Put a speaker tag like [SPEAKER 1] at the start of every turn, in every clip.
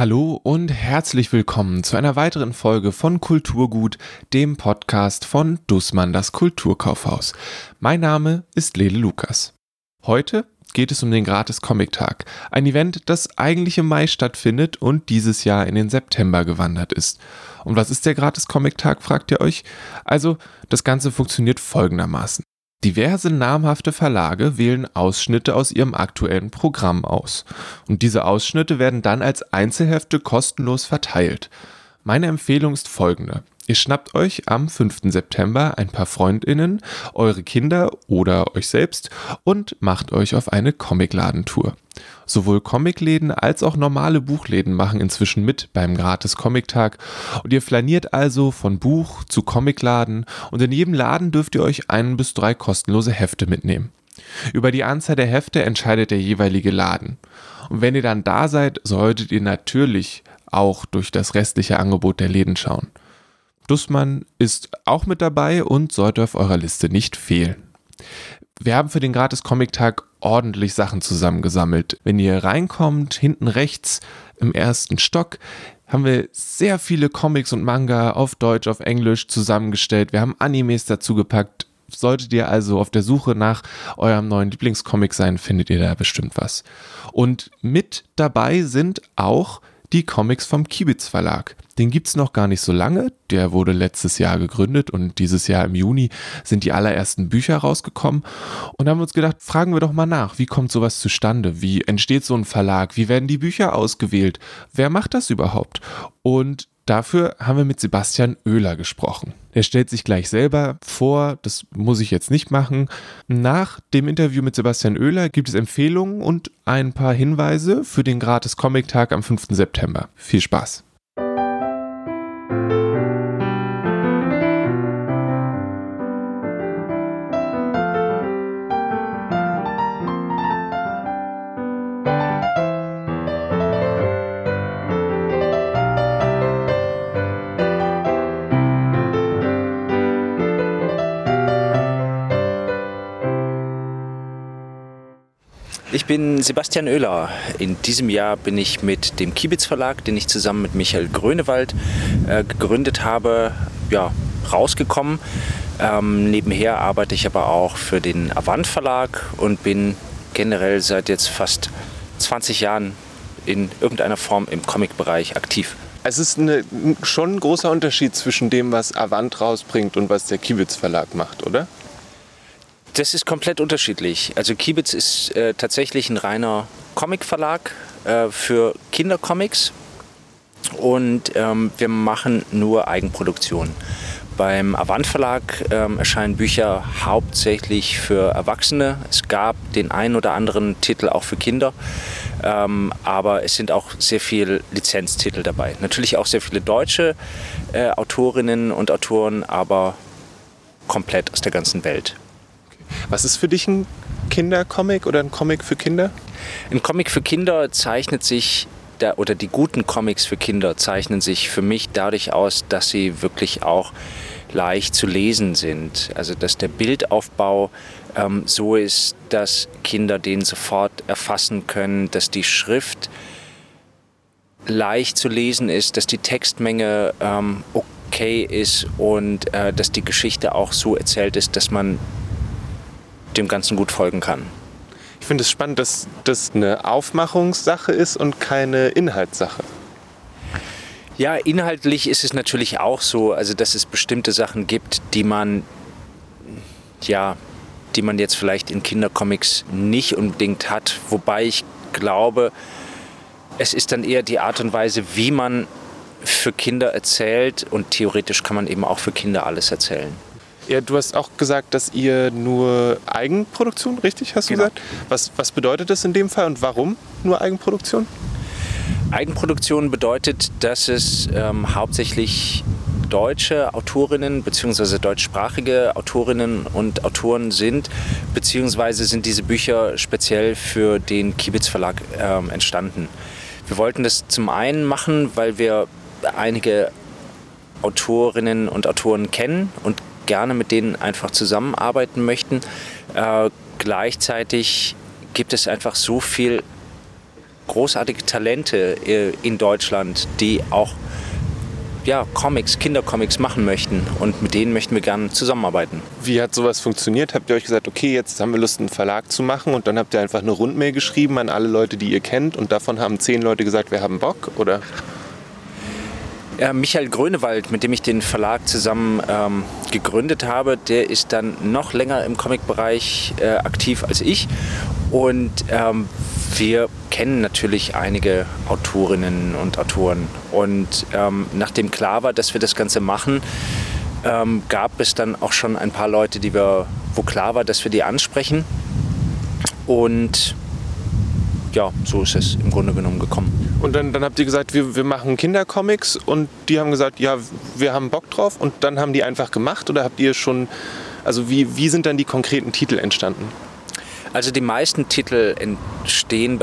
[SPEAKER 1] Hallo und herzlich willkommen zu einer weiteren Folge von Kulturgut, dem Podcast von Dussmann das Kulturkaufhaus. Mein Name ist Lele Lukas. Heute geht es um den Gratis Comic Tag, ein Event, das eigentlich im Mai stattfindet und dieses Jahr in den September gewandert ist. Und was ist der Gratis Comic Tag, fragt ihr euch? Also, das Ganze funktioniert folgendermaßen. Diverse namhafte Verlage wählen Ausschnitte aus ihrem aktuellen Programm aus. Und diese Ausschnitte werden dann als Einzelhefte kostenlos verteilt. Meine Empfehlung ist folgende. Ihr schnappt euch am 5. September ein paar Freundinnen, eure Kinder oder euch selbst und macht euch auf eine Comicladentour. Sowohl Comicläden als auch normale Buchläden machen inzwischen mit beim Gratis Comic-Tag und ihr flaniert also von Buch zu Comicladen und in jedem Laden dürft ihr euch ein bis drei kostenlose Hefte mitnehmen. Über die Anzahl der Hefte entscheidet der jeweilige Laden. Und wenn ihr dann da seid, solltet ihr natürlich auch durch das restliche Angebot der Läden schauen. Dussmann ist auch mit dabei und sollte auf eurer Liste nicht fehlen. Wir haben für den Gratis Comic Tag ordentlich Sachen zusammengesammelt. Wenn ihr reinkommt, hinten rechts im ersten Stock, haben wir sehr viele Comics und Manga auf Deutsch, auf Englisch zusammengestellt. Wir haben Animes dazu gepackt. Solltet ihr also auf der Suche nach eurem neuen Lieblingscomic sein, findet ihr da bestimmt was. Und mit dabei sind auch die Comics vom Kibitz Verlag. Den gibt es noch gar nicht so lange. Der wurde letztes Jahr gegründet und dieses Jahr im Juni sind die allerersten Bücher rausgekommen. Und haben uns gedacht, fragen wir doch mal nach, wie kommt sowas zustande? Wie entsteht so ein Verlag? Wie werden die Bücher ausgewählt? Wer macht das überhaupt? Und Dafür haben wir mit Sebastian Oehler gesprochen. Er stellt sich gleich selber vor, das muss ich jetzt nicht machen. Nach dem Interview mit Sebastian Oehler gibt es Empfehlungen und ein paar Hinweise für den Gratis Comic Tag am 5. September. Viel Spaß!
[SPEAKER 2] Ich bin Sebastian Oehler. In diesem Jahr bin ich mit dem Kibitz Verlag, den ich zusammen mit Michael Grönewald äh, gegründet habe, ja, rausgekommen. Ähm, nebenher arbeite ich aber auch für den Avant Verlag und bin generell seit jetzt fast 20 Jahren in irgendeiner Form im Comic-Bereich aktiv.
[SPEAKER 1] Es ist eine, schon ein großer Unterschied zwischen dem, was Avant rausbringt und was der Kibitz Verlag macht, oder?
[SPEAKER 2] Das ist komplett unterschiedlich. Also Kibitz ist äh, tatsächlich ein reiner Comic-Verlag äh, für Kindercomics und ähm, wir machen nur Eigenproduktion. Beim Avant Verlag ähm, erscheinen Bücher hauptsächlich für Erwachsene. Es gab den einen oder anderen Titel auch für Kinder, ähm, aber es sind auch sehr viele Lizenztitel dabei. Natürlich auch sehr viele deutsche äh, Autorinnen und Autoren, aber komplett aus der ganzen Welt.
[SPEAKER 1] Was ist für dich ein Kindercomic oder ein Comic für Kinder?
[SPEAKER 2] Ein Comic für Kinder zeichnet sich der, oder die guten Comics für Kinder zeichnen sich für mich dadurch aus, dass sie wirklich auch leicht zu lesen sind. Also dass der Bildaufbau ähm, so ist, dass Kinder den sofort erfassen können, dass die Schrift leicht zu lesen ist, dass die Textmenge ähm, okay ist und äh, dass die Geschichte auch so erzählt ist, dass man dem Ganzen gut folgen kann.
[SPEAKER 1] Ich finde es spannend, dass das eine Aufmachungssache ist und keine Inhaltssache.
[SPEAKER 2] Ja, inhaltlich ist es natürlich auch so, also dass es bestimmte Sachen gibt, die man ja, die man jetzt vielleicht in Kindercomics nicht unbedingt hat, wobei ich glaube, es ist dann eher die Art und Weise, wie man für Kinder erzählt und theoretisch kann man eben auch für Kinder alles erzählen.
[SPEAKER 1] Ja, du hast auch gesagt, dass ihr nur Eigenproduktion, richtig hast du genau. gesagt? Was, was bedeutet das in dem Fall und warum nur Eigenproduktion?
[SPEAKER 2] Eigenproduktion bedeutet, dass es ähm, hauptsächlich deutsche Autorinnen bzw. deutschsprachige Autorinnen und Autoren sind, beziehungsweise sind diese Bücher speziell für den Kibitz Verlag ähm, entstanden. Wir wollten das zum einen machen, weil wir einige Autorinnen und Autoren kennen und gerne mit denen einfach zusammenarbeiten möchten. Äh, gleichzeitig gibt es einfach so viel großartige Talente äh, in Deutschland, die auch ja, Comics, Kindercomics machen möchten und mit denen möchten wir gerne zusammenarbeiten.
[SPEAKER 1] Wie hat sowas funktioniert? Habt ihr euch gesagt, okay, jetzt haben wir Lust, einen Verlag zu machen und dann habt ihr einfach eine Rundmail geschrieben an alle Leute, die ihr kennt und davon haben zehn Leute gesagt, wir haben Bock, oder?
[SPEAKER 2] Ja, Michael Grönewald, mit dem ich den Verlag zusammen ähm, gegründet habe, der ist dann noch länger im Comic-Bereich äh, aktiv als ich und ähm, wir kennen natürlich einige Autorinnen und Autoren. Und ähm, nachdem klar war, dass wir das Ganze machen, ähm, gab es dann auch schon ein paar Leute, die wir, wo klar war, dass wir die ansprechen. Und ja, so ist es im Grunde genommen gekommen.
[SPEAKER 1] Und dann, dann habt ihr gesagt, wir, wir machen Kindercomics und die haben gesagt, ja, wir haben Bock drauf und dann haben die einfach gemacht oder habt ihr schon, also wie, wie sind dann die konkreten Titel entstanden?
[SPEAKER 2] Also die meisten Titel entstehen,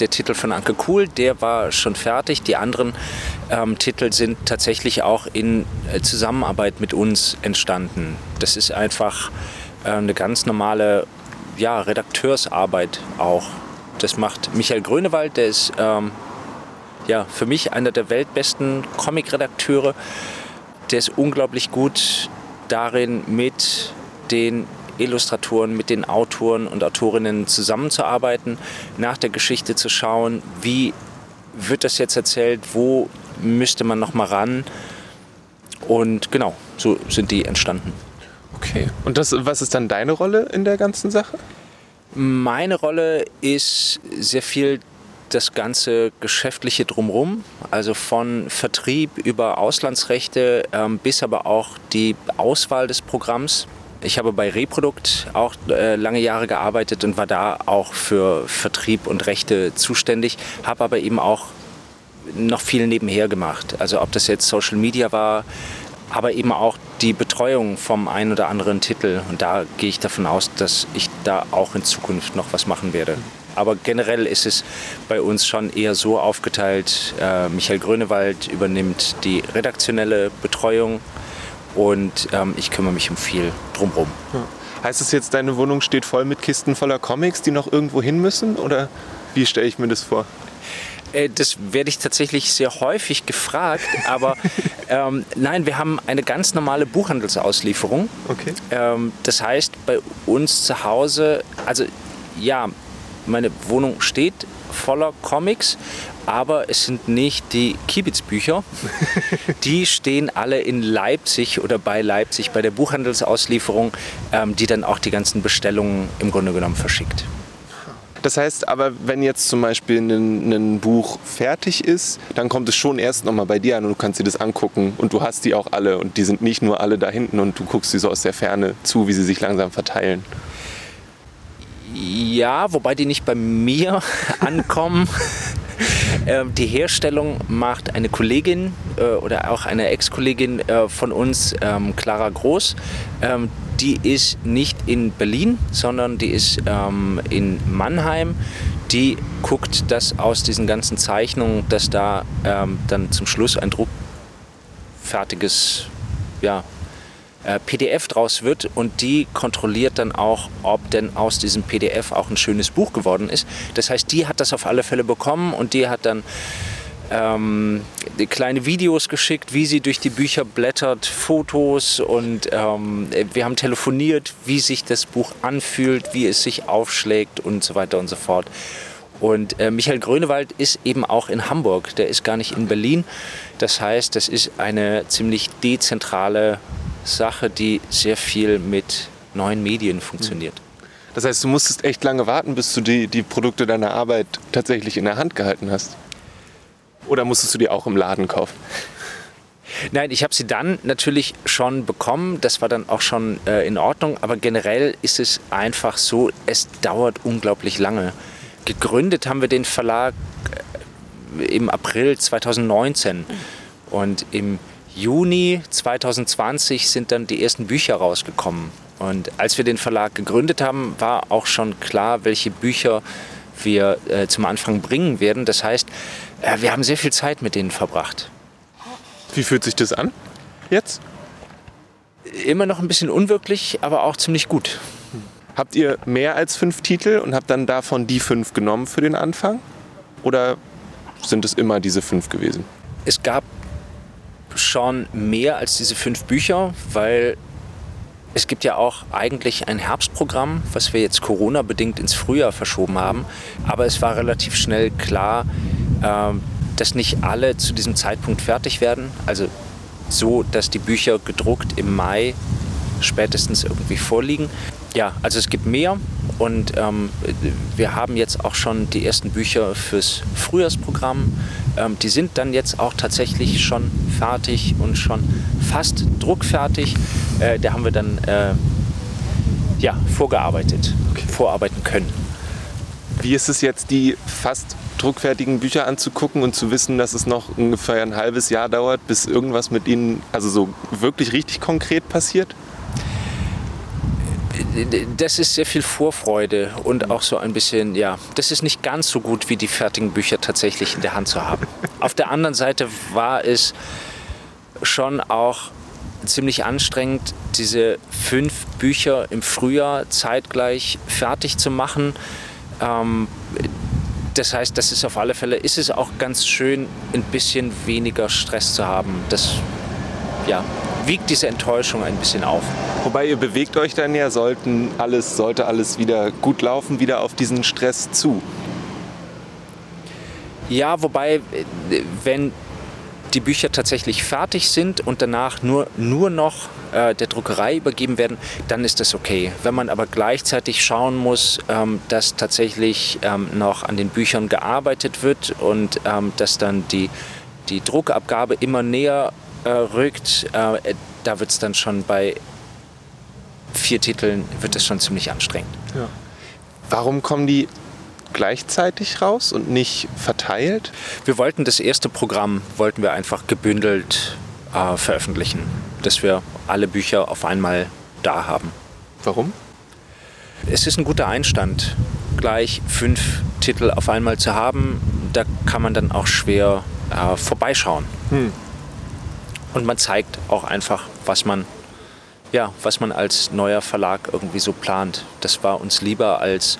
[SPEAKER 2] der Titel von Anke Cool, der war schon fertig. Die anderen ähm, Titel sind tatsächlich auch in äh, Zusammenarbeit mit uns entstanden. Das ist einfach äh, eine ganz normale ja, Redakteursarbeit auch. Das macht Michael Grönewald, der ist ähm, ja, für mich einer der weltbesten Comic-Redakteure. Der ist unglaublich gut darin, mit den Illustratoren, mit den Autoren und Autorinnen zusammenzuarbeiten, nach der Geschichte zu schauen, wie wird das jetzt erzählt, wo müsste man noch mal ran. Und genau, so sind die entstanden.
[SPEAKER 1] Okay. Und das, was ist dann deine Rolle in der ganzen Sache?
[SPEAKER 2] Meine Rolle ist sehr viel das ganze Geschäftliche drumherum, also von Vertrieb über Auslandsrechte ähm, bis aber auch die Auswahl des Programms. Ich habe bei Reprodukt auch äh, lange Jahre gearbeitet und war da auch für Vertrieb und Rechte zuständig, habe aber eben auch noch viel nebenher gemacht. Also ob das jetzt Social Media war, aber eben auch die Betreuung vom einen oder anderen Titel. Und da gehe ich davon aus, dass ich da auch in Zukunft noch was machen werde. Aber generell ist es bei uns schon eher so aufgeteilt. Äh, Michael Grönewald übernimmt die redaktionelle Betreuung und ähm, ich kümmere mich um viel drumherum. Ja.
[SPEAKER 1] Heißt es jetzt, deine Wohnung steht voll mit Kisten voller Comics, die noch irgendwo hin müssen? Oder wie stelle ich mir das vor?
[SPEAKER 2] Äh, das werde ich tatsächlich sehr häufig gefragt, aber ähm, nein, wir haben eine ganz normale Buchhandelsauslieferung.
[SPEAKER 1] Okay.
[SPEAKER 2] Ähm, das heißt, bei uns zu Hause, also ja, meine Wohnung steht voller Comics, aber es sind nicht die Kibitz-Bücher. die stehen alle in Leipzig oder bei Leipzig bei der Buchhandelsauslieferung, ähm, die dann auch die ganzen Bestellungen im Grunde genommen verschickt.
[SPEAKER 1] Das heißt aber, wenn jetzt zum Beispiel ein, ein Buch fertig ist, dann kommt es schon erst nochmal bei dir an und du kannst dir das angucken und du hast die auch alle und die sind nicht nur alle da hinten und du guckst sie so aus der Ferne zu, wie sie sich langsam verteilen.
[SPEAKER 2] Ja, wobei die nicht bei mir ankommen. Ähm, die Herstellung macht eine Kollegin äh, oder auch eine Ex-Kollegin äh, von uns, ähm, Clara Groß. Ähm, die ist nicht in Berlin, sondern die ist in Mannheim. Die guckt, dass aus diesen ganzen Zeichnungen, dass da dann zum Schluss ein druckfertiges ja, äh, PDF draus wird und die kontrolliert dann auch, ob denn aus diesem PDF auch ein schönes Buch geworden ist. Das heißt, die hat das auf alle Fälle bekommen und die hat dann ähm, kleine Videos geschickt, wie sie durch die Bücher blättert, Fotos und ähm, wir haben telefoniert, wie sich das Buch anfühlt, wie es sich aufschlägt und so weiter und so fort. Und äh, Michael Grönewald ist eben auch in Hamburg, der ist gar nicht in Berlin. Das heißt, das ist eine ziemlich dezentrale Sache, die sehr viel mit neuen Medien funktioniert.
[SPEAKER 1] Das heißt, du musstest echt lange warten, bis du die, die Produkte deiner Arbeit tatsächlich in der Hand gehalten hast. Oder musstest du die auch im Laden kaufen?
[SPEAKER 2] Nein, ich habe sie dann natürlich schon bekommen. Das war dann auch schon äh, in Ordnung. Aber generell ist es einfach so, es dauert unglaublich lange. Gegründet haben wir den Verlag äh, im April 2019. Und im Juni 2020 sind dann die ersten Bücher rausgekommen. Und als wir den Verlag gegründet haben, war auch schon klar, welche Bücher wir äh, zum Anfang bringen werden. Das heißt, äh, wir haben sehr viel Zeit mit denen verbracht.
[SPEAKER 1] Wie fühlt sich das an jetzt?
[SPEAKER 2] Immer noch ein bisschen unwirklich, aber auch ziemlich gut.
[SPEAKER 1] Habt ihr mehr als fünf Titel und habt dann davon die fünf genommen für den Anfang? oder sind es immer diese fünf gewesen?
[SPEAKER 2] Es gab schon mehr als diese fünf Bücher, weil es gibt ja auch eigentlich ein Herbstprogramm, was wir jetzt Corona-bedingt ins Frühjahr verschoben haben. Aber es war relativ schnell klar, ähm, dass nicht alle zu diesem Zeitpunkt fertig werden. Also so, dass die Bücher gedruckt im Mai spätestens irgendwie vorliegen. Ja, also es gibt mehr und ähm, wir haben jetzt auch schon die ersten Bücher fürs Frühjahrsprogramm. Ähm, die sind dann jetzt auch tatsächlich schon fertig und schon fast druckfertig. Äh, da haben wir dann äh, ja, vorgearbeitet, okay. vorarbeiten können.
[SPEAKER 1] Wie ist es jetzt, die fast druckfertigen Bücher anzugucken und zu wissen, dass es noch ungefähr ein halbes Jahr dauert, bis irgendwas mit ihnen, also so wirklich richtig konkret passiert?
[SPEAKER 2] Das ist sehr viel Vorfreude und auch so ein bisschen, ja, das ist nicht ganz so gut wie die fertigen Bücher tatsächlich in der Hand zu haben. Auf der anderen Seite war es schon auch ziemlich anstrengend, diese fünf Bücher im Frühjahr zeitgleich fertig zu machen. Ähm, das heißt, das ist auf alle Fälle, ist es auch ganz schön, ein bisschen weniger Stress zu haben. Das ja, wiegt diese Enttäuschung ein bisschen auf.
[SPEAKER 1] Wobei ihr bewegt euch dann ja, sollten alles, sollte alles wieder gut laufen, wieder auf diesen Stress zu.
[SPEAKER 2] Ja, wobei, wenn die Bücher tatsächlich fertig sind und danach nur, nur noch äh, der Druckerei übergeben werden, dann ist das okay. Wenn man aber gleichzeitig schauen muss, ähm, dass tatsächlich ähm, noch an den Büchern gearbeitet wird und ähm, dass dann die, die Druckabgabe immer näher äh, rückt, äh, da wird es dann schon bei vier Titeln wird es schon ziemlich anstrengend. Ja.
[SPEAKER 1] Warum kommen die gleichzeitig raus und nicht verteilt?
[SPEAKER 2] Wir wollten das erste Programm wollten wir einfach gebündelt äh, veröffentlichen, dass wir alle Bücher auf einmal da haben.
[SPEAKER 1] Warum?
[SPEAKER 2] Es ist ein guter Einstand, gleich fünf Titel auf einmal zu haben. Da kann man dann auch schwer äh, vorbeischauen. Hm. Und man zeigt auch einfach, was man, ja, was man als neuer Verlag irgendwie so plant. Das war uns lieber als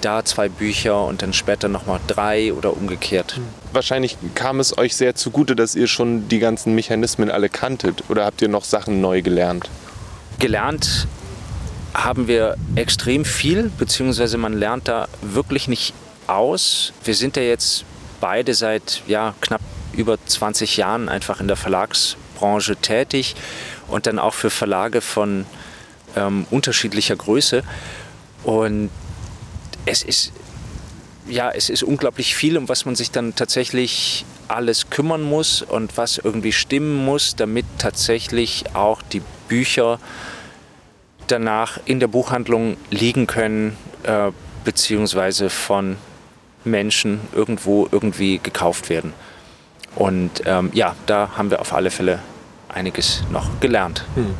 [SPEAKER 2] da zwei Bücher und dann später nochmal drei oder umgekehrt.
[SPEAKER 1] Wahrscheinlich kam es euch sehr zugute, dass ihr schon die ganzen Mechanismen alle kanntet oder habt ihr noch Sachen neu gelernt?
[SPEAKER 2] Gelernt haben wir extrem viel, beziehungsweise man lernt da wirklich nicht aus. Wir sind ja jetzt beide seit ja, knapp über 20 Jahren einfach in der Verlagsbranche tätig und dann auch für Verlage von ähm, unterschiedlicher Größe. Und es ist, ja, es ist unglaublich viel, um was man sich dann tatsächlich alles kümmern muss und was irgendwie stimmen muss, damit tatsächlich auch die Bücher danach in der Buchhandlung liegen können, äh, beziehungsweise von Menschen irgendwo irgendwie gekauft werden. Und ähm, ja, da haben wir auf alle Fälle einiges noch gelernt. Hm.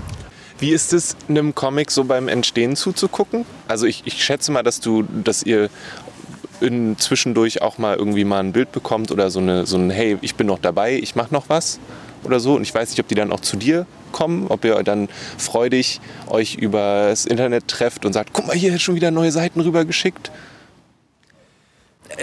[SPEAKER 1] Wie ist es, einem Comic so beim Entstehen zuzugucken? Also ich, ich schätze mal, dass du, dass ihr in, zwischendurch auch mal irgendwie mal ein Bild bekommt oder so, eine, so ein Hey, ich bin noch dabei, ich mache noch was oder so. Und ich weiß nicht, ob die dann auch zu dir kommen, ob ihr dann freudig euch über das Internet trefft und sagt, guck mal, hier ist schon wieder neue Seiten rübergeschickt.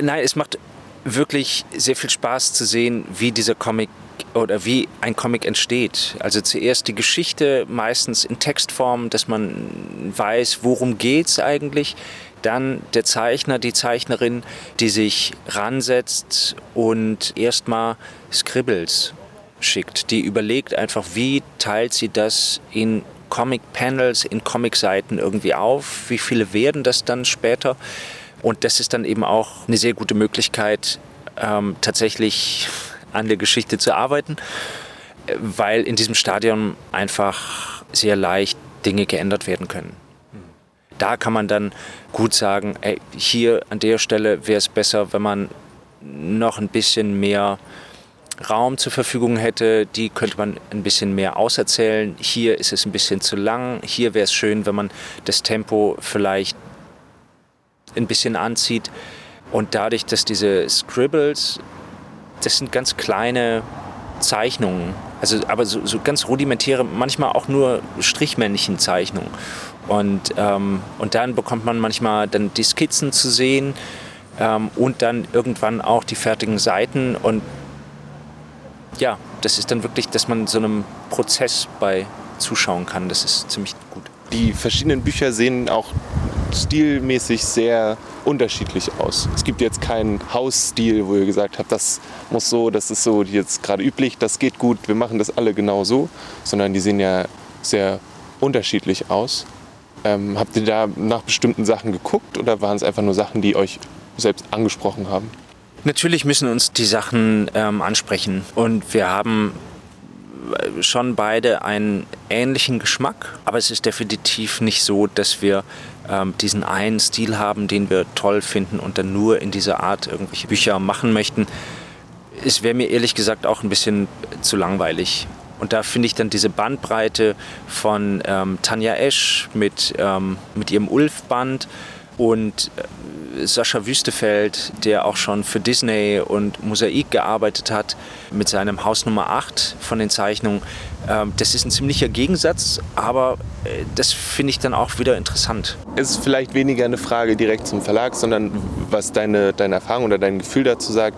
[SPEAKER 2] Nein, es macht wirklich sehr viel Spaß zu sehen, wie dieser Comic oder wie ein Comic entsteht. Also zuerst die Geschichte, meistens in Textform, dass man weiß, worum es eigentlich. Dann der Zeichner, die Zeichnerin, die sich ransetzt und erstmal Scribbles schickt. Die überlegt einfach, wie teilt sie das in Comic-Panels, in Comic-Seiten irgendwie auf. Wie viele werden das dann später? Und das ist dann eben auch eine sehr gute Möglichkeit, ähm, tatsächlich an der Geschichte zu arbeiten, weil in diesem Stadion einfach sehr leicht Dinge geändert werden können. Da kann man dann gut sagen, ey, hier an der Stelle wäre es besser, wenn man noch ein bisschen mehr Raum zur Verfügung hätte, die könnte man ein bisschen mehr auserzählen. Hier ist es ein bisschen zu lang. Hier wäre es schön, wenn man das Tempo vielleicht ein bisschen anzieht. Und dadurch, dass diese Scribbles, das sind ganz kleine Zeichnungen, also aber so, so ganz rudimentäre, manchmal auch nur Strichmännchen-Zeichnungen. Und, ähm, und dann bekommt man manchmal dann die Skizzen zu sehen, ähm, und dann irgendwann auch die fertigen Seiten und ja, das ist dann wirklich, dass man so einem Prozess bei zuschauen kann. Das ist ziemlich gut.
[SPEAKER 1] Die verschiedenen Bücher sehen auch stilmäßig sehr unterschiedlich aus. Es gibt jetzt keinen Hausstil, wo ihr gesagt habt, das muss so, das ist so jetzt gerade üblich, das geht gut, wir machen das alle genau so, sondern die sehen ja sehr unterschiedlich aus. Ähm, habt ihr da nach bestimmten Sachen geguckt oder waren es einfach nur Sachen, die euch selbst angesprochen haben?
[SPEAKER 2] Natürlich müssen uns die Sachen ähm, ansprechen und wir haben äh, schon beide einen ähnlichen Geschmack, aber es ist definitiv nicht so, dass wir ähm, diesen einen Stil haben, den wir toll finden und dann nur in dieser Art irgendwelche Bücher machen möchten. Es wäre mir ehrlich gesagt auch ein bisschen zu langweilig. Und da finde ich dann diese Bandbreite von ähm, Tanja Esch mit, ähm, mit ihrem Ulf-Band und äh, Sascha Wüstefeld, der auch schon für Disney und Mosaik gearbeitet hat, mit seinem Haus Nummer 8 von den Zeichnungen. Ähm, das ist ein ziemlicher Gegensatz, aber äh, das finde ich dann auch wieder interessant.
[SPEAKER 1] Es ist vielleicht weniger eine Frage direkt zum Verlag, sondern was deine, deine Erfahrung oder dein Gefühl dazu sagt.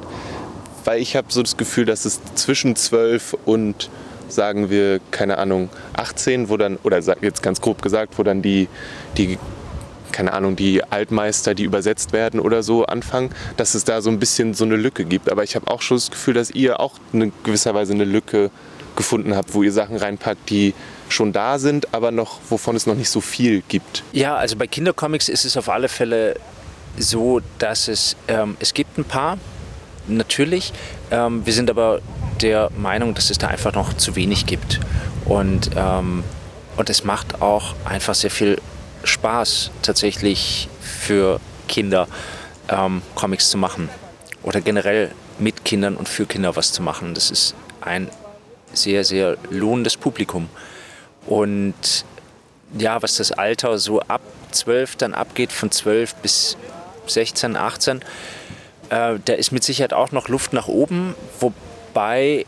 [SPEAKER 1] Weil ich habe so das Gefühl, dass es zwischen 12 und sagen wir, keine Ahnung, 18, wo dann, oder jetzt ganz grob gesagt, wo dann die, die keine Ahnung, die Altmeister, die übersetzt werden oder so anfangen, dass es da so ein bisschen so eine Lücke gibt. Aber ich habe auch schon das Gefühl, dass ihr auch in gewisser Weise eine Lücke gefunden habt, wo ihr Sachen reinpackt, die schon da sind, aber noch, wovon es noch nicht so viel gibt.
[SPEAKER 2] Ja, also bei Kindercomics ist es auf alle Fälle so, dass es, ähm, es gibt ein paar, natürlich. Ähm, wir sind aber der Meinung, dass es da einfach noch zu wenig gibt. Und, ähm, und es macht auch einfach sehr viel Spaß tatsächlich für Kinder ähm, Comics zu machen oder generell mit Kindern und für Kinder was zu machen. Das ist ein sehr, sehr lohnendes Publikum. Und ja, was das Alter so ab 12 dann abgeht, von 12 bis 16, 18, äh, da ist mit Sicherheit auch noch Luft nach oben, wobei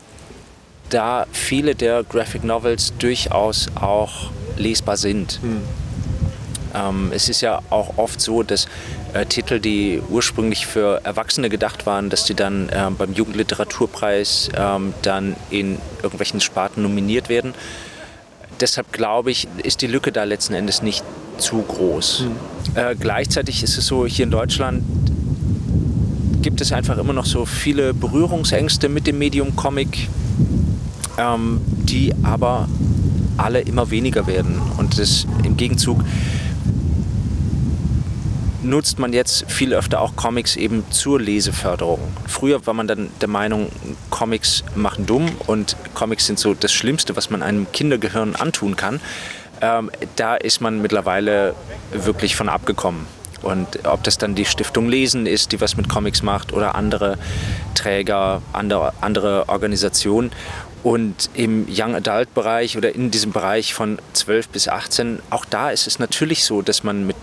[SPEAKER 2] da viele der Graphic Novels durchaus auch lesbar sind. Hm. Ähm, es ist ja auch oft so, dass äh, Titel, die ursprünglich für Erwachsene gedacht waren, dass die dann äh, beim Jugendliteraturpreis ähm, dann in irgendwelchen Sparten nominiert werden. Deshalb glaube ich, ist die Lücke da letzten Endes nicht zu groß. Mhm. Äh, gleichzeitig ist es so, hier in Deutschland gibt es einfach immer noch so viele Berührungsängste mit dem Medium Comic, ähm, die aber alle immer weniger werden. Und das im Gegenzug nutzt man jetzt viel öfter auch Comics eben zur Leseförderung. Früher war man dann der Meinung, Comics machen dumm und Comics sind so das Schlimmste, was man einem Kindergehirn antun kann. Ähm, da ist man mittlerweile wirklich von abgekommen. Und ob das dann die Stiftung Lesen ist, die was mit Comics macht, oder andere Träger, andere, andere Organisationen. Und im Young Adult Bereich oder in diesem Bereich von 12 bis 18, auch da ist es natürlich so, dass man mit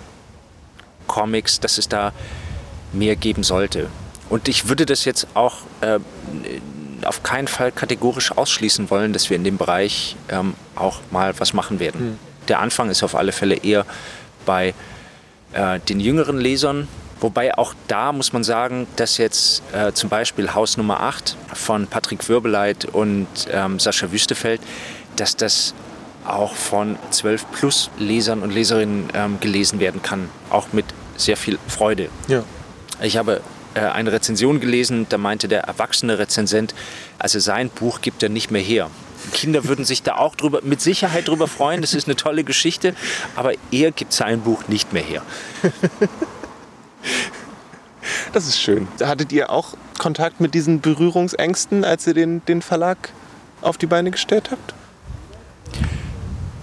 [SPEAKER 2] Comics, dass es da mehr geben sollte. Und ich würde das jetzt auch äh, auf keinen Fall kategorisch ausschließen wollen, dass wir in dem Bereich ähm, auch mal was machen werden. Hm. Der Anfang ist auf alle Fälle eher bei äh, den jüngeren Lesern. Wobei auch da muss man sagen, dass jetzt äh, zum Beispiel Haus Nummer 8 von Patrick Wirbeleit und ähm, Sascha Wüstefeld, dass das auch von 12 plus Lesern und Leserinnen ähm, gelesen werden kann, auch mit sehr viel Freude. Ja. Ich habe äh, eine Rezension gelesen, da meinte der erwachsene Rezensent, also sein Buch gibt er nicht mehr her. Kinder würden sich da auch drüber, mit Sicherheit drüber freuen, das ist eine tolle Geschichte, aber er gibt sein Buch nicht mehr her.
[SPEAKER 1] Das ist schön. Hattet ihr auch Kontakt mit diesen Berührungsängsten, als ihr den, den Verlag auf die Beine gestellt habt?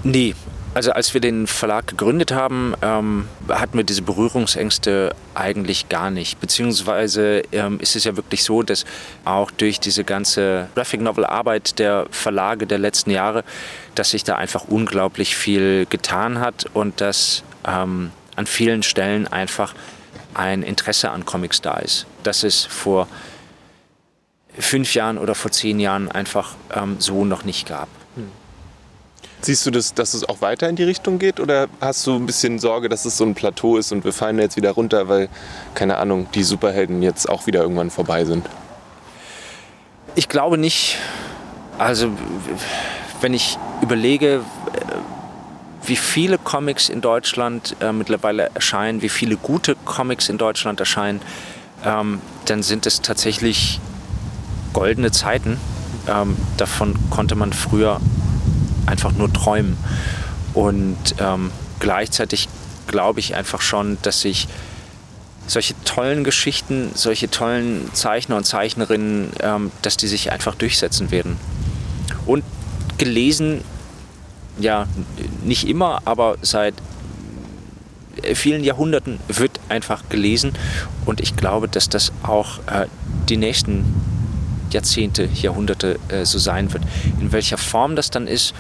[SPEAKER 2] Nee, also als wir den Verlag gegründet haben, ähm, hatten wir diese Berührungsängste eigentlich gar nicht. Beziehungsweise ähm, ist es ja wirklich so, dass auch durch diese ganze Graphic Novel Arbeit der Verlage der letzten Jahre, dass sich da einfach unglaublich viel getan hat und dass ähm, an vielen Stellen einfach ein Interesse an Comics da ist. Das es vor fünf Jahren oder vor zehn Jahren einfach ähm, so noch nicht gab.
[SPEAKER 1] Siehst du, das, dass es auch weiter in die Richtung geht oder hast du ein bisschen Sorge, dass es so ein Plateau ist und wir fallen jetzt wieder runter, weil, keine Ahnung, die Superhelden jetzt auch wieder irgendwann vorbei sind?
[SPEAKER 2] Ich glaube nicht. Also, wenn ich überlege, wie viele Comics in Deutschland äh, mittlerweile erscheinen, wie viele gute Comics in Deutschland erscheinen, ähm, dann sind es tatsächlich goldene Zeiten. Ähm, davon konnte man früher einfach nur träumen. Und ähm, gleichzeitig glaube ich einfach schon, dass sich solche tollen Geschichten, solche tollen Zeichner und Zeichnerinnen, ähm, dass die sich einfach durchsetzen werden. Und gelesen, ja, nicht immer, aber seit vielen Jahrhunderten wird einfach gelesen. Und ich glaube, dass das auch äh, die nächsten Jahrzehnte, Jahrhunderte äh, so sein wird. In welcher Form das dann ist,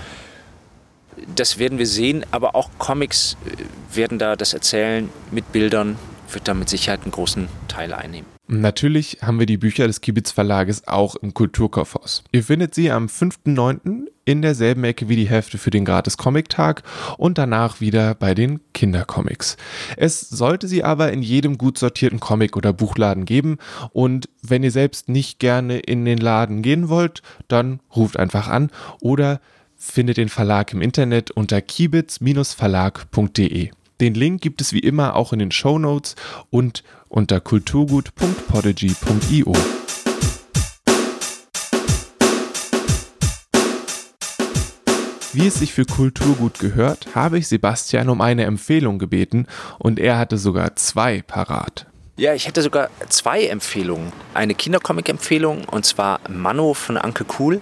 [SPEAKER 2] das werden wir sehen, aber auch Comics äh, werden da das Erzählen mit Bildern, wird da mit Sicherheit einen großen Teil einnehmen.
[SPEAKER 1] Natürlich haben wir die Bücher des Kibitz Verlages auch im Kulturkaufhaus. Ihr findet sie am 5.9. in derselben Ecke wie die Hefte für den Gratis Comic Tag und danach wieder bei den Kindercomics. Es sollte sie aber in jedem gut sortierten Comic- oder Buchladen geben und wenn ihr selbst nicht gerne in den Laden gehen wollt, dann ruft einfach an oder findet den Verlag im Internet unter kibitz-verlag.de. Den Link gibt es wie immer auch in den Show Notes und unter kulturgut.podigy.io. Wie es sich für Kulturgut gehört, habe ich Sebastian um eine Empfehlung gebeten und er hatte sogar zwei parat.
[SPEAKER 2] Ja, ich hätte sogar zwei Empfehlungen. Eine Kindercomic-Empfehlung und zwar Mano von Anke Kuhl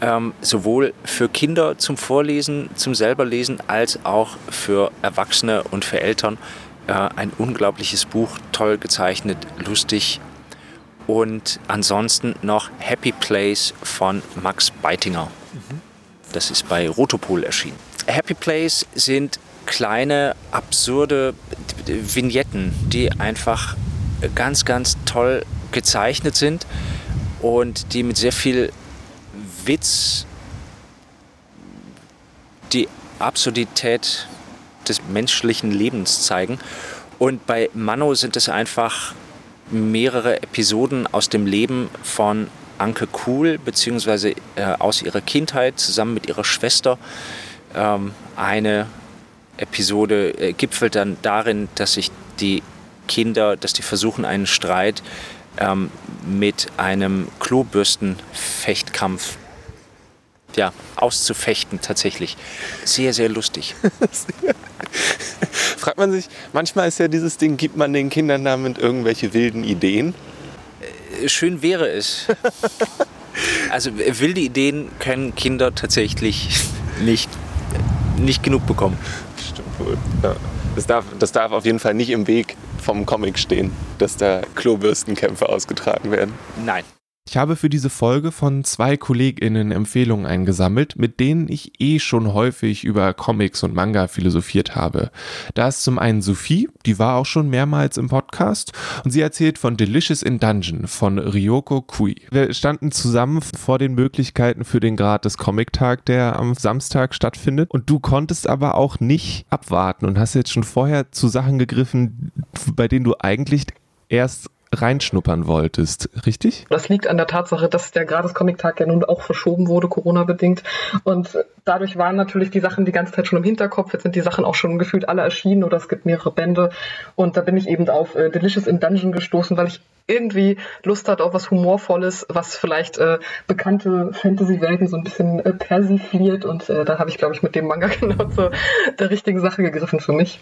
[SPEAKER 2] ähm, sowohl für Kinder zum Vorlesen, zum selberlesen, als auch für Erwachsene und für Eltern. Äh, ein unglaubliches Buch, toll gezeichnet, lustig. Und ansonsten noch Happy Place von Max Beitinger. Mhm. Das ist bei Rotopol erschienen. Happy Place sind kleine, absurde Vignetten, die einfach ganz, ganz toll gezeichnet sind und die mit sehr viel Witz die Absurdität des menschlichen Lebens zeigen. Und bei Mano sind es einfach mehrere Episoden aus dem Leben von Anke Kuhl, beziehungsweise äh, aus ihrer Kindheit zusammen mit ihrer Schwester. Ähm, eine Episode äh, gipfelt dann darin, dass sich die Kinder, dass die versuchen, einen Streit ähm, mit einem Klobürstenfechtkampf ja, auszufechten tatsächlich. Sehr, sehr lustig.
[SPEAKER 1] Fragt man sich, manchmal ist ja dieses Ding, gibt man den Kindern damit irgendwelche wilden Ideen?
[SPEAKER 2] Äh, schön wäre es. Also wilde Ideen können Kinder tatsächlich nicht, nicht genug bekommen.
[SPEAKER 1] Stimmt wohl. Ja. Das, darf, das darf auf jeden Fall nicht im Weg vom Comic stehen, dass da Klobürstenkämpfe ausgetragen werden.
[SPEAKER 2] Nein.
[SPEAKER 1] Ich habe für diese Folge von zwei KollegInnen Empfehlungen eingesammelt, mit denen ich eh schon häufig über Comics und Manga philosophiert habe. Da ist zum einen Sophie, die war auch schon mehrmals im Podcast und sie erzählt von Delicious in Dungeon von Ryoko Kui. Wir standen zusammen vor den Möglichkeiten für den gratis Comic-Tag, der am Samstag stattfindet und du konntest aber auch nicht abwarten und hast jetzt schon vorher zu Sachen gegriffen, bei denen du eigentlich erst reinschnuppern wolltest, richtig?
[SPEAKER 3] Das liegt an der Tatsache, dass der Gratis-Comic-Tag ja nun auch verschoben wurde, Corona-bedingt. Und dadurch waren natürlich die Sachen die ganze Zeit schon im Hinterkopf. Jetzt sind die Sachen auch schon gefühlt alle erschienen oder es gibt mehrere Bände. Und da bin ich eben auf äh, Delicious in Dungeon gestoßen, weil ich irgendwie Lust hat auf was Humorvolles, was vielleicht äh, bekannte Fantasy-Welten so ein bisschen äh, persifliert. Und äh, da habe ich, glaube ich, mit dem Manga genau zu der richtigen Sache gegriffen für mich.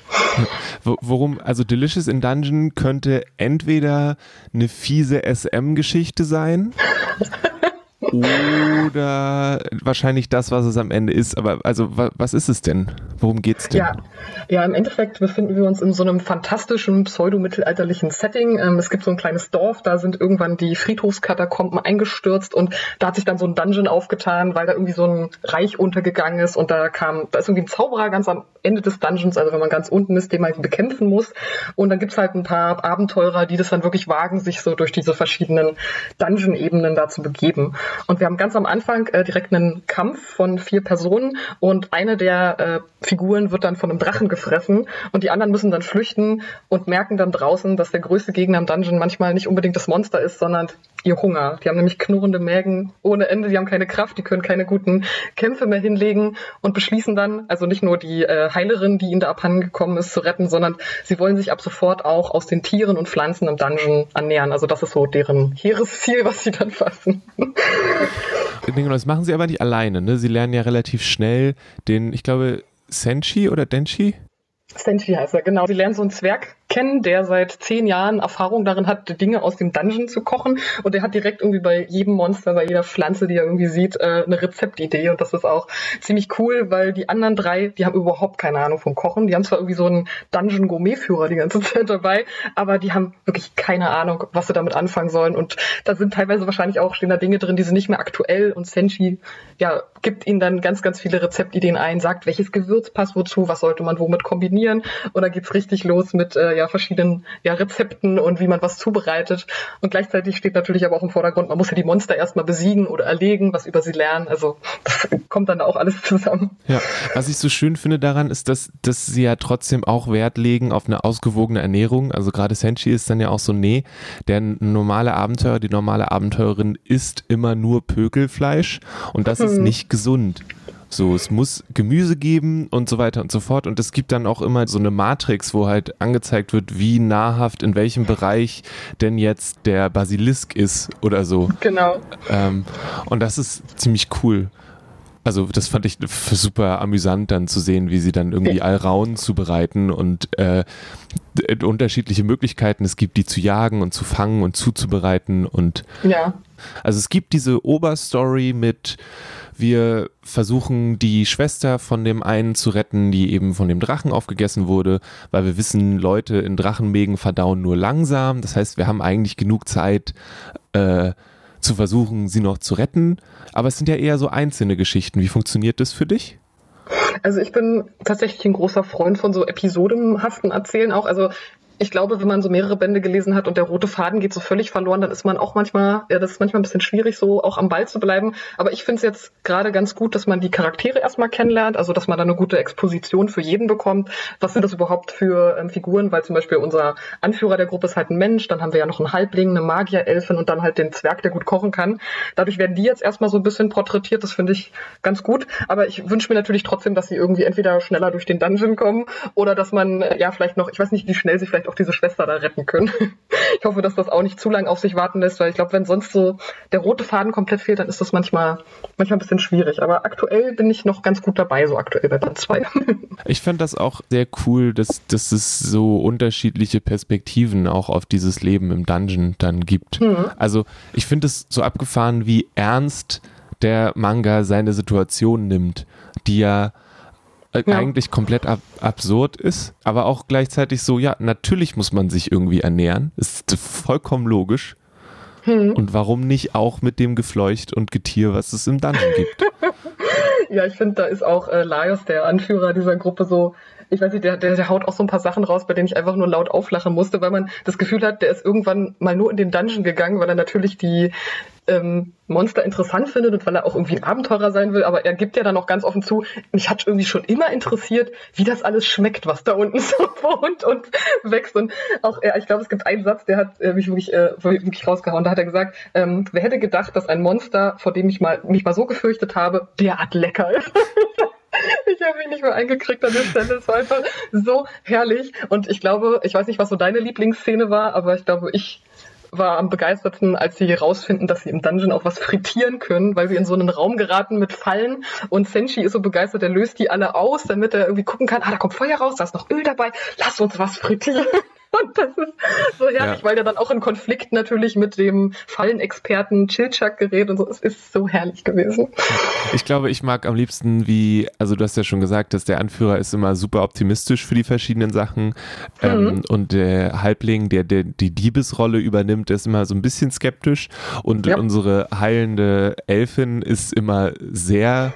[SPEAKER 1] Worum, also Delicious in Dungeon könnte entweder eine fiese SM-Geschichte sein. Oder wahrscheinlich das, was es am Ende ist. Aber also, was ist es denn? Worum geht es denn?
[SPEAKER 3] Ja. ja, im Endeffekt befinden wir uns in so einem fantastischen pseudomittelalterlichen Setting. Ähm, es gibt so ein kleines Dorf, da sind irgendwann die Friedhofskatakomben eingestürzt und da hat sich dann so ein Dungeon aufgetan, weil da irgendwie so ein Reich untergegangen ist und da kam, da ist irgendwie ein Zauberer ganz am Ende des Dungeons, also wenn man ganz unten ist, den man bekämpfen muss. Und dann gibt's halt ein paar Abenteurer, die das dann wirklich wagen, sich so durch diese verschiedenen Dungeon-Ebenen da zu begeben. Und wir haben ganz am Anfang äh, direkt einen Kampf von vier Personen und eine der äh, Figuren wird dann von einem Drachen gefressen und die anderen müssen dann flüchten und merken dann draußen, dass der größte Gegner im Dungeon manchmal nicht unbedingt das Monster ist, sondern ihr Hunger. Die haben nämlich knurrende Mägen ohne Ende, die haben keine Kraft, die können keine guten Kämpfe mehr hinlegen und beschließen dann, also nicht nur die äh, Heilerin, die ihnen da abhanden gekommen ist, zu retten, sondern sie wollen sich ab sofort auch aus den Tieren und Pflanzen im Dungeon ernähren. Also das ist so deren Heeresziel, was sie dann fassen.
[SPEAKER 1] Das machen sie aber nicht alleine. Ne? Sie lernen ja relativ schnell den, ich glaube, Senshi oder Denshi?
[SPEAKER 3] Senshi heißt er, genau. Sie lernen so einen Zwerg kennen, der seit zehn Jahren Erfahrung darin hat, Dinge aus dem Dungeon zu kochen. Und der hat direkt irgendwie bei jedem Monster, bei jeder Pflanze, die er irgendwie sieht, äh, eine Rezeptidee. Und das ist auch ziemlich cool, weil die anderen drei, die haben überhaupt keine Ahnung vom Kochen. Die haben zwar irgendwie so einen Dungeon-Gourmet-Führer die ganze Zeit dabei, aber die haben wirklich keine Ahnung, was sie damit anfangen sollen. Und da sind teilweise wahrscheinlich auch stehen da Dinge drin, die sind nicht mehr aktuell. Und Senshi, ja, gibt ihnen dann ganz, ganz viele Rezeptideen ein, sagt, welches Gewürz passt wozu, was sollte man womit kombinieren. Und dann geht's richtig los mit, äh, ja, verschiedenen ja, Rezepten und wie man was zubereitet. Und gleichzeitig steht natürlich aber auch im Vordergrund, man muss ja die Monster erstmal besiegen oder erlegen, was über sie lernen. Also das kommt dann auch alles zusammen.
[SPEAKER 1] Ja, was ich so schön finde daran ist, dass, dass sie ja trotzdem auch Wert legen auf eine ausgewogene Ernährung. Also gerade Senshi ist dann ja auch so, nee, der normale Abenteurer, die normale Abenteurerin isst immer nur Pökelfleisch und das hm. ist nicht gesund. So, es muss Gemüse geben und so weiter und so fort. Und es gibt dann auch immer so eine Matrix, wo halt angezeigt wird, wie nahrhaft in welchem Bereich denn jetzt der Basilisk ist oder so.
[SPEAKER 3] Genau.
[SPEAKER 1] Ähm, und das ist ziemlich cool. Also das fand ich super amüsant dann zu sehen, wie sie dann irgendwie Alraun zubereiten und äh, unterschiedliche Möglichkeiten es gibt, die zu jagen und zu fangen und zuzubereiten und
[SPEAKER 3] ja.
[SPEAKER 1] Also es gibt diese Oberstory mit wir versuchen die Schwester von dem einen zu retten, die eben von dem Drachen aufgegessen wurde, weil wir wissen, Leute in Drachenmägen verdauen nur langsam. Das heißt, wir haben eigentlich genug Zeit äh, zu versuchen, sie noch zu retten. Aber es sind ja eher so einzelne Geschichten. Wie funktioniert das für dich?
[SPEAKER 3] Also ich bin tatsächlich ein großer Freund von so episodenhaften Erzählen auch. Also ich glaube, wenn man so mehrere Bände gelesen hat und der rote Faden geht so völlig verloren, dann ist man auch manchmal, ja, das ist manchmal ein bisschen schwierig, so auch am Ball zu bleiben. Aber ich finde es jetzt gerade ganz gut, dass man die Charaktere erstmal kennenlernt, also dass man da eine gute Exposition für jeden bekommt. Was sind das überhaupt für ähm, Figuren? Weil zum Beispiel unser Anführer der Gruppe ist halt ein Mensch, dann haben wir ja noch einen Halbling, eine Magierelfin und dann halt den Zwerg, der gut kochen kann. Dadurch werden die jetzt erstmal so ein bisschen porträtiert, das finde ich ganz gut. Aber ich wünsche mir natürlich trotzdem, dass sie irgendwie entweder schneller durch den Dungeon kommen oder dass man ja vielleicht noch, ich weiß nicht, wie schnell sie vielleicht auch diese Schwester da retten können. Ich hoffe, dass das auch nicht zu lange auf sich warten lässt, weil ich glaube, wenn sonst so der rote Faden komplett fehlt, dann ist das manchmal, manchmal ein bisschen schwierig. Aber aktuell bin ich noch ganz gut dabei, so aktuell bei Band 2.
[SPEAKER 1] Ich fand das auch sehr cool, dass, dass es so unterschiedliche Perspektiven auch auf dieses Leben im Dungeon dann gibt. Mhm. Also ich finde es so abgefahren, wie ernst der Manga seine Situation nimmt, die ja ja. eigentlich komplett ab absurd ist, aber auch gleichzeitig so, ja, natürlich muss man sich irgendwie ernähren. Ist vollkommen logisch. Hm. Und warum nicht auch mit dem Gefleucht und Getier, was es im Dungeon gibt?
[SPEAKER 3] ja, ich finde, da ist auch äh, Laios, der Anführer dieser Gruppe, so ich weiß nicht, der, der, der haut auch so ein paar Sachen raus, bei denen ich einfach nur laut auflachen musste, weil man das Gefühl hat, der ist irgendwann mal nur in den Dungeon gegangen, weil er natürlich die ähm, Monster interessant findet und weil er auch irgendwie ein Abenteurer sein will, aber er gibt ja dann auch ganz offen zu, mich hat irgendwie schon immer interessiert, wie das alles schmeckt, was da unten so wohnt und wächst. Und auch, äh, ich glaube, es gibt einen Satz, der hat äh, mich wirklich, äh, wirklich rausgehauen. Da hat er gesagt, ähm, wer hätte gedacht, dass ein Monster, vor dem ich mal, mich mal so gefürchtet habe, derart lecker ist. Ich habe mich nicht mehr eingekriegt an der Stelle. Es war einfach so herrlich. Und ich glaube, ich weiß nicht, was so deine Lieblingsszene war, aber ich glaube, ich war am begeistertsten, als sie herausfinden, dass sie im Dungeon auch was frittieren können, weil sie in so einen Raum geraten mit Fallen und Senshi ist so begeistert, er löst die alle aus, damit er irgendwie gucken kann, ah, da kommt Feuer raus, da ist noch Öl dabei, lass uns was frittieren. Und das ist so herrlich, ja. weil der dann auch in Konflikt natürlich mit dem Fallenexperten Chilchak gerät und so. Es ist so herrlich gewesen.
[SPEAKER 1] Ich glaube, ich mag am liebsten, wie, also du hast ja schon gesagt, dass der Anführer ist immer super optimistisch für die verschiedenen Sachen. Ähm, mhm. Ähm, und der Halbling, der, der die Diebesrolle übernimmt, ist immer so ein bisschen skeptisch. Und ja. unsere heilende Elfin ist immer sehr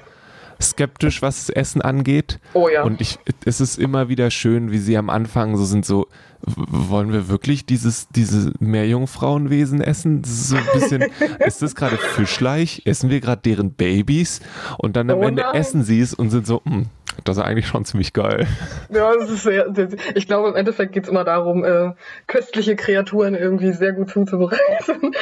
[SPEAKER 1] skeptisch, was das Essen angeht.
[SPEAKER 3] Oh ja.
[SPEAKER 1] Und ich, es ist immer wieder schön, wie sie am Anfang so sind, so, wollen wir wirklich dieses, diese Meerjungfrauenwesen essen? Das ist so ein bisschen, ist das gerade Fischleich? Essen wir gerade deren Babys? Und dann am
[SPEAKER 3] Oh
[SPEAKER 1] Ende essen sie es und sind so, hm, das ist eigentlich schon ziemlich geil.
[SPEAKER 3] Ja, das ist sehr, sehr, ich glaube, im Endeffekt geht es immer darum, äh, köstliche Kreaturen irgendwie sehr gut zuzubereiten.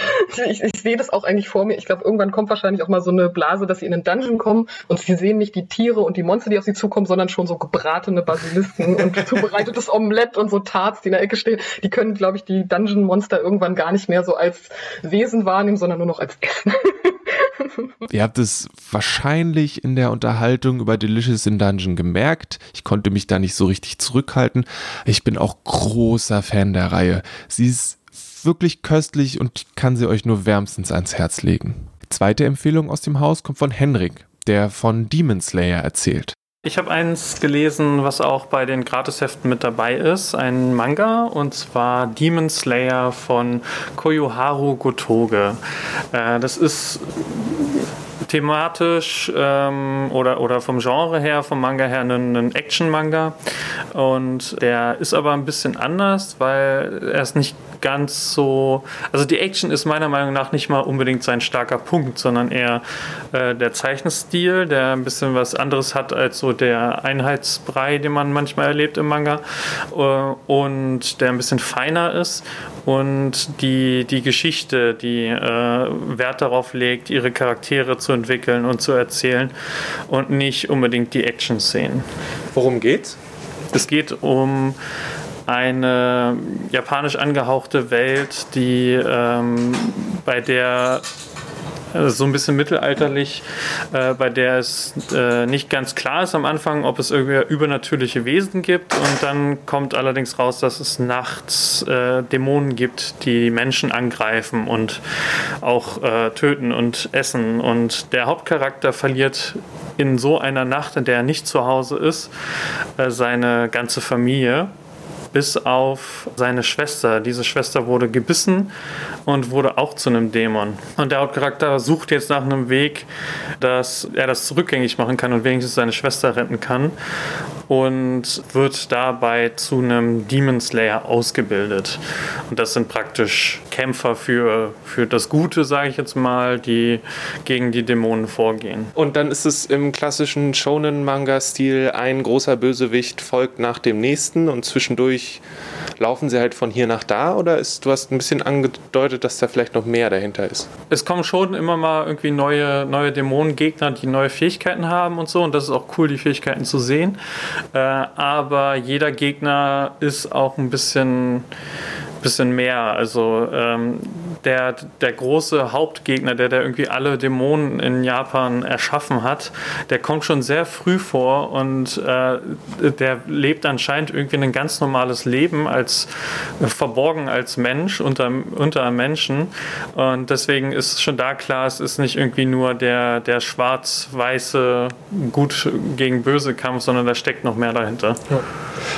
[SPEAKER 3] Ich, ich sehe das auch eigentlich vor mir. Ich glaube, irgendwann kommt wahrscheinlich auch mal so eine Blase, dass sie in einen Dungeon kommen und sie sehen nicht die Tiere und die Monster, die auf sie zukommen, sondern schon so gebratene Basilisken und zubereitetes Omelett und so Tarts, die in der Ecke stehen. Die können, glaube ich, die Dungeon-Monster irgendwann gar nicht mehr so als Wesen wahrnehmen, sondern nur noch als Essen.
[SPEAKER 1] Ihr habt es wahrscheinlich in der Unterhaltung über Delicious in Dungeon gemerkt. Ich konnte mich da nicht so richtig zurückhalten. Ich bin auch großer Fan der Reihe. Sie ist wirklich köstlich und kann sie euch nur wärmstens ans Herz legen. Zweite Empfehlung aus dem Haus kommt von Henrik, der von Demon Slayer erzählt.
[SPEAKER 4] Ich habe eins gelesen, was auch bei den Gratisheften mit dabei ist, ein Manga und zwar Demon Slayer von Koyoharu Gotoge. Äh, das ist thematisch ähm, oder, oder vom Genre her, vom Manga her, ein, ein Action-Manga. Und der ist aber ein bisschen anders, weil er ist nicht ganz so. Also die Action ist meiner Meinung nach nicht mal unbedingt sein starker Punkt, sondern eher äh, der Zeichenstil, der ein bisschen was anderes hat als so der Einheitsbrei, den man manchmal erlebt im Manga. Äh, und der ein bisschen feiner ist. Und die, die Geschichte, die äh, Wert darauf legt, ihre Charaktere zu entwickeln und zu erzählen und nicht unbedingt die Action-Szenen.
[SPEAKER 1] Worum geht's?
[SPEAKER 4] Es geht um eine japanisch angehauchte Welt, die ähm, bei der so ein bisschen mittelalterlich, äh, bei der es äh, nicht ganz klar ist am Anfang, ob es irgendwie übernatürliche Wesen gibt. Und dann kommt allerdings raus, dass es nachts äh, Dämonen gibt, die Menschen angreifen und auch äh, töten und essen. Und der Hauptcharakter verliert in so einer Nacht, in der er nicht zu Hause ist, äh, seine ganze Familie bis auf seine Schwester. Diese Schwester wurde gebissen und wurde auch zu einem Dämon. Und der Hauptcharakter sucht jetzt nach einem Weg, dass er das zurückgängig machen kann und wenigstens seine Schwester retten kann. Und wird dabei zu einem Demon Slayer ausgebildet. Und das sind praktisch Kämpfer für, für das Gute, sage ich jetzt mal, die gegen die Dämonen vorgehen.
[SPEAKER 1] Und dann ist es im klassischen Shonen-Manga-Stil, ein großer Bösewicht folgt nach dem nächsten und zwischendurch laufen sie halt von hier nach da oder ist, du hast ein bisschen angedeutet, dass da vielleicht noch mehr dahinter ist?
[SPEAKER 4] es kommen schon immer mal irgendwie neue, neue Dämonengegner, die neue Fähigkeiten haben und so. Und das ist auch cool, die Fähigkeiten zu sehen. Äh, aber jeder Gegner ist auch ein bisschen, bisschen mehr. Also ähm, der, der große Hauptgegner, der, der irgendwie alle Dämonen in Japan erschaffen hat, der kommt schon sehr früh vor und äh, der lebt anscheinend irgendwie ein ganz normales Leben als äh, verborgen als Mensch unter, unter Menschen. Und deswegen ist schon da klar, es ist nicht irgendwie nur der, der schwarz-weiße Gut gegen böse Kampf, sondern da steckt noch mehr dahinter.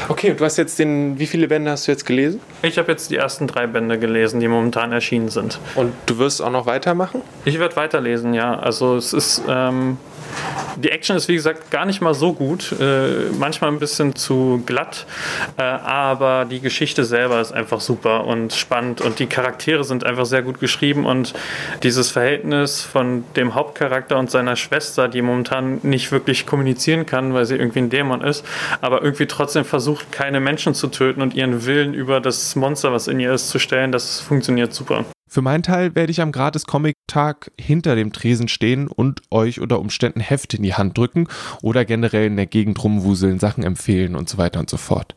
[SPEAKER 1] Okay, und du hast jetzt den, wie viele Bände hast du jetzt gelesen?
[SPEAKER 4] Ich habe jetzt die ersten drei Bände gelesen, die momentan erschienen sind.
[SPEAKER 1] Und du wirst auch noch weitermachen?
[SPEAKER 4] Ich werde weiterlesen, ja. Also es ist. Ähm, die Action ist wie gesagt gar nicht mal so gut, äh, manchmal ein bisschen zu glatt, äh, aber die Geschichte selber ist einfach super und spannend und die Charaktere sind einfach sehr gut geschrieben und dieses Verhältnis von dem Hauptcharakter und seiner Schwester, die momentan nicht wirklich kommunizieren kann, weil sie irgendwie ein Dämon ist, aber irgendwie trotzdem versucht, keine Menschen zu töten und ihren Willen über das Monster, was in ihr ist, zu stellen, das funktioniert super.
[SPEAKER 1] Für meinen Teil werde ich am Gratis-Comic-Tag hinter dem Tresen stehen und euch unter Umständen Hefte in die Hand drücken oder generell in der Gegend rumwuseln, Sachen empfehlen und so weiter und so fort.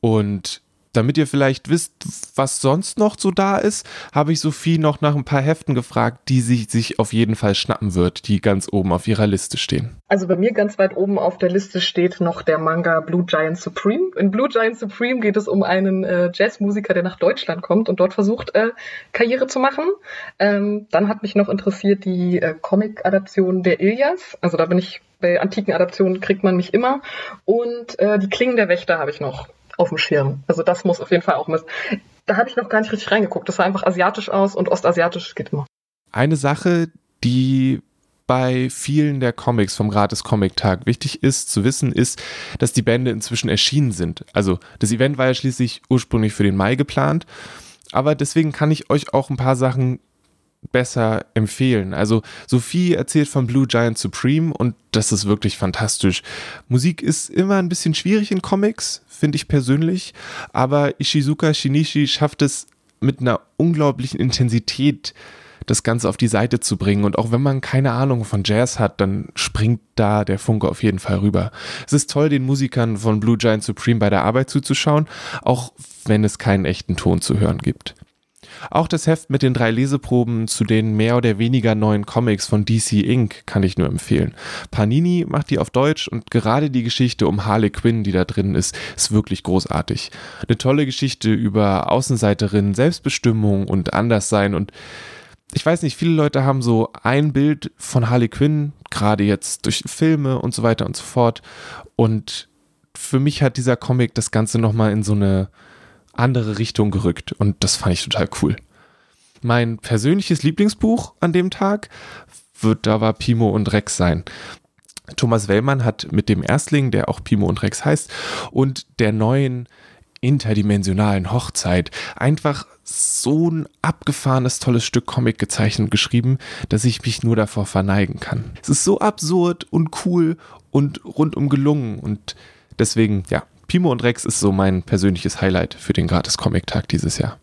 [SPEAKER 1] Und damit ihr vielleicht wisst, was sonst noch so da ist, habe ich Sophie noch nach ein paar Heften gefragt, die sie sich auf jeden Fall schnappen wird, die ganz oben auf ihrer Liste stehen.
[SPEAKER 3] Also bei mir ganz weit oben auf der Liste steht noch der Manga Blue Giant Supreme. In Blue Giant Supreme geht es um einen äh, Jazzmusiker, der nach Deutschland kommt und dort versucht, äh, Karriere zu machen. Ähm, dann hat mich noch interessiert die äh, Comic-Adaption der Ilias. Also da bin ich bei antiken Adaptionen kriegt man mich immer. Und äh, die Klingen der Wächter habe ich noch auf dem Schirm. Also das muss auf jeden Fall auch mit. Da habe ich noch gar nicht richtig reingeguckt. Das sah einfach asiatisch aus und ostasiatisch geht immer.
[SPEAKER 1] Eine Sache, die bei vielen der Comics vom Gratis Comic Tag wichtig ist zu wissen, ist, dass die Bände inzwischen erschienen sind. Also das Event war ja schließlich ursprünglich für den Mai geplant, aber deswegen kann ich euch auch ein paar Sachen besser empfehlen. Also Sophie erzählt von Blue Giant Supreme und das ist wirklich fantastisch. Musik ist immer ein bisschen schwierig in Comics, finde ich persönlich, aber Ishizuka Shinichi schafft es mit einer unglaublichen Intensität, das Ganze auf die Seite zu bringen. Und auch wenn man keine Ahnung von Jazz hat, dann springt da der Funke auf jeden Fall rüber. Es ist toll, den Musikern von Blue Giant Supreme bei der Arbeit zuzuschauen, auch wenn es keinen echten Ton zu hören gibt. Auch das Heft mit den drei Leseproben zu den mehr oder weniger neuen Comics von DC Inc. kann ich nur empfehlen. Panini macht die auf Deutsch und gerade die Geschichte um Harley Quinn, die da drin ist, ist wirklich großartig. Eine tolle Geschichte über Außenseiterinnen, Selbstbestimmung und Anderssein und ich weiß nicht, viele Leute haben so ein Bild von Harley Quinn, gerade jetzt durch Filme und so weiter und so fort. Und für mich hat dieser Comic das Ganze nochmal in so eine andere Richtung gerückt und das fand ich total cool. Mein persönliches Lieblingsbuch an dem Tag wird da war Pimo und Rex sein. Thomas Wellmann hat mit dem Erstling, der auch Pimo und Rex heißt, und der neuen interdimensionalen Hochzeit einfach so ein abgefahrenes, tolles Stück Comic gezeichnet und geschrieben, dass ich mich nur davor verneigen kann. Es ist so absurd und cool und rundum gelungen und deswegen, ja, Pimo und Rex ist so mein persönliches Highlight für den Gratis-Comic-Tag dieses Jahr.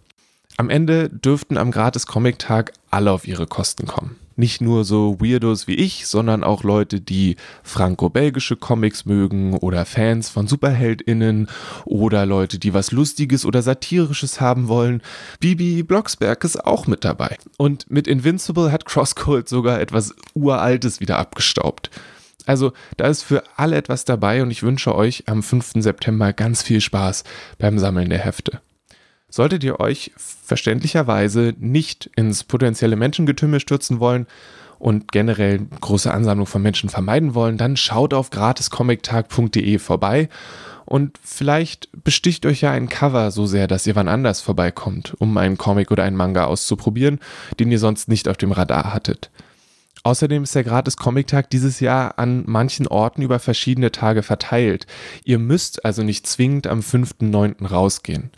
[SPEAKER 1] Am Ende dürften am Gratis-Comic-Tag alle auf ihre Kosten kommen. Nicht nur so Weirdos wie ich, sondern auch Leute, die franco-belgische Comics mögen oder Fans von SuperheldInnen oder Leute, die was Lustiges oder Satirisches haben wollen. Bibi Blocksberg ist auch mit dabei. Und mit Invincible hat Crosscode sogar etwas Uraltes wieder abgestaubt. Also da ist für alle etwas dabei und ich wünsche euch am 5. September ganz viel Spaß beim Sammeln der Hefte. Solltet ihr euch verständlicherweise nicht ins potenzielle Menschengetümmel stürzen wollen und generell große Ansammlung von Menschen vermeiden wollen, dann schaut auf gratiscomic-tag.de vorbei und vielleicht besticht euch ja ein Cover so sehr, dass ihr wann anders vorbeikommt, um einen Comic oder einen Manga auszuprobieren, den ihr sonst nicht auf dem Radar hattet. Außerdem ist der Gratis Comic Tag dieses Jahr an manchen Orten über verschiedene Tage verteilt. Ihr müsst also nicht zwingend am 5.9. rausgehen.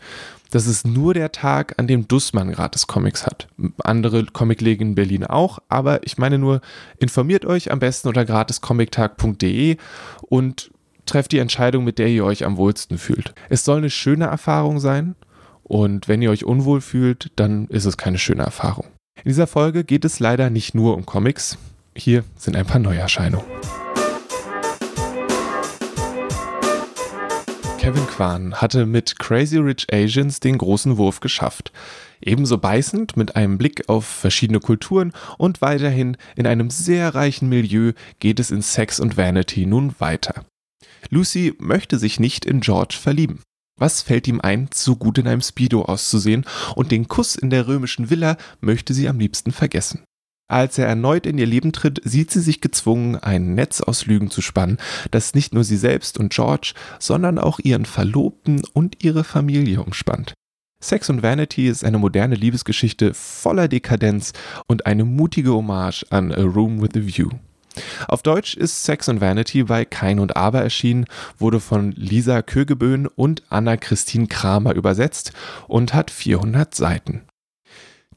[SPEAKER 1] Das ist nur der Tag, an dem Dussmann gratis Comics hat. Andere Comicläden in Berlin auch, aber ich meine nur, informiert euch am besten unter gratiscomic-tag.de und trefft die Entscheidung, mit der ihr euch am wohlsten fühlt. Es soll eine schöne Erfahrung sein und wenn ihr euch unwohl fühlt, dann ist es keine schöne Erfahrung. In dieser Folge geht es leider nicht nur um Comics. Hier sind ein paar Neuerscheinungen. Kevin Kwan hatte mit Crazy Rich Asians den großen Wurf geschafft. Ebenso beißend mit einem Blick auf verschiedene Kulturen und weiterhin in einem sehr reichen Milieu geht es in Sex und Vanity nun weiter. Lucy möchte sich nicht in George verlieben. Was fällt ihm ein, so gut in einem Speedo auszusehen und den Kuss in der römischen Villa möchte sie am liebsten vergessen. Als er erneut in ihr Leben tritt, sieht sie sich gezwungen, ein Netz aus Lügen zu spannen, das nicht nur sie selbst und George, sondern auch ihren Verlobten und ihre Familie umspannt. Sex und Vanity ist eine moderne Liebesgeschichte voller Dekadenz und eine mutige Hommage an A Room with a View. Auf Deutsch ist Sex and Vanity bei Kein und Aber erschienen, wurde von Lisa Kögeböhn und Anna-Christine Kramer übersetzt und hat 400 Seiten.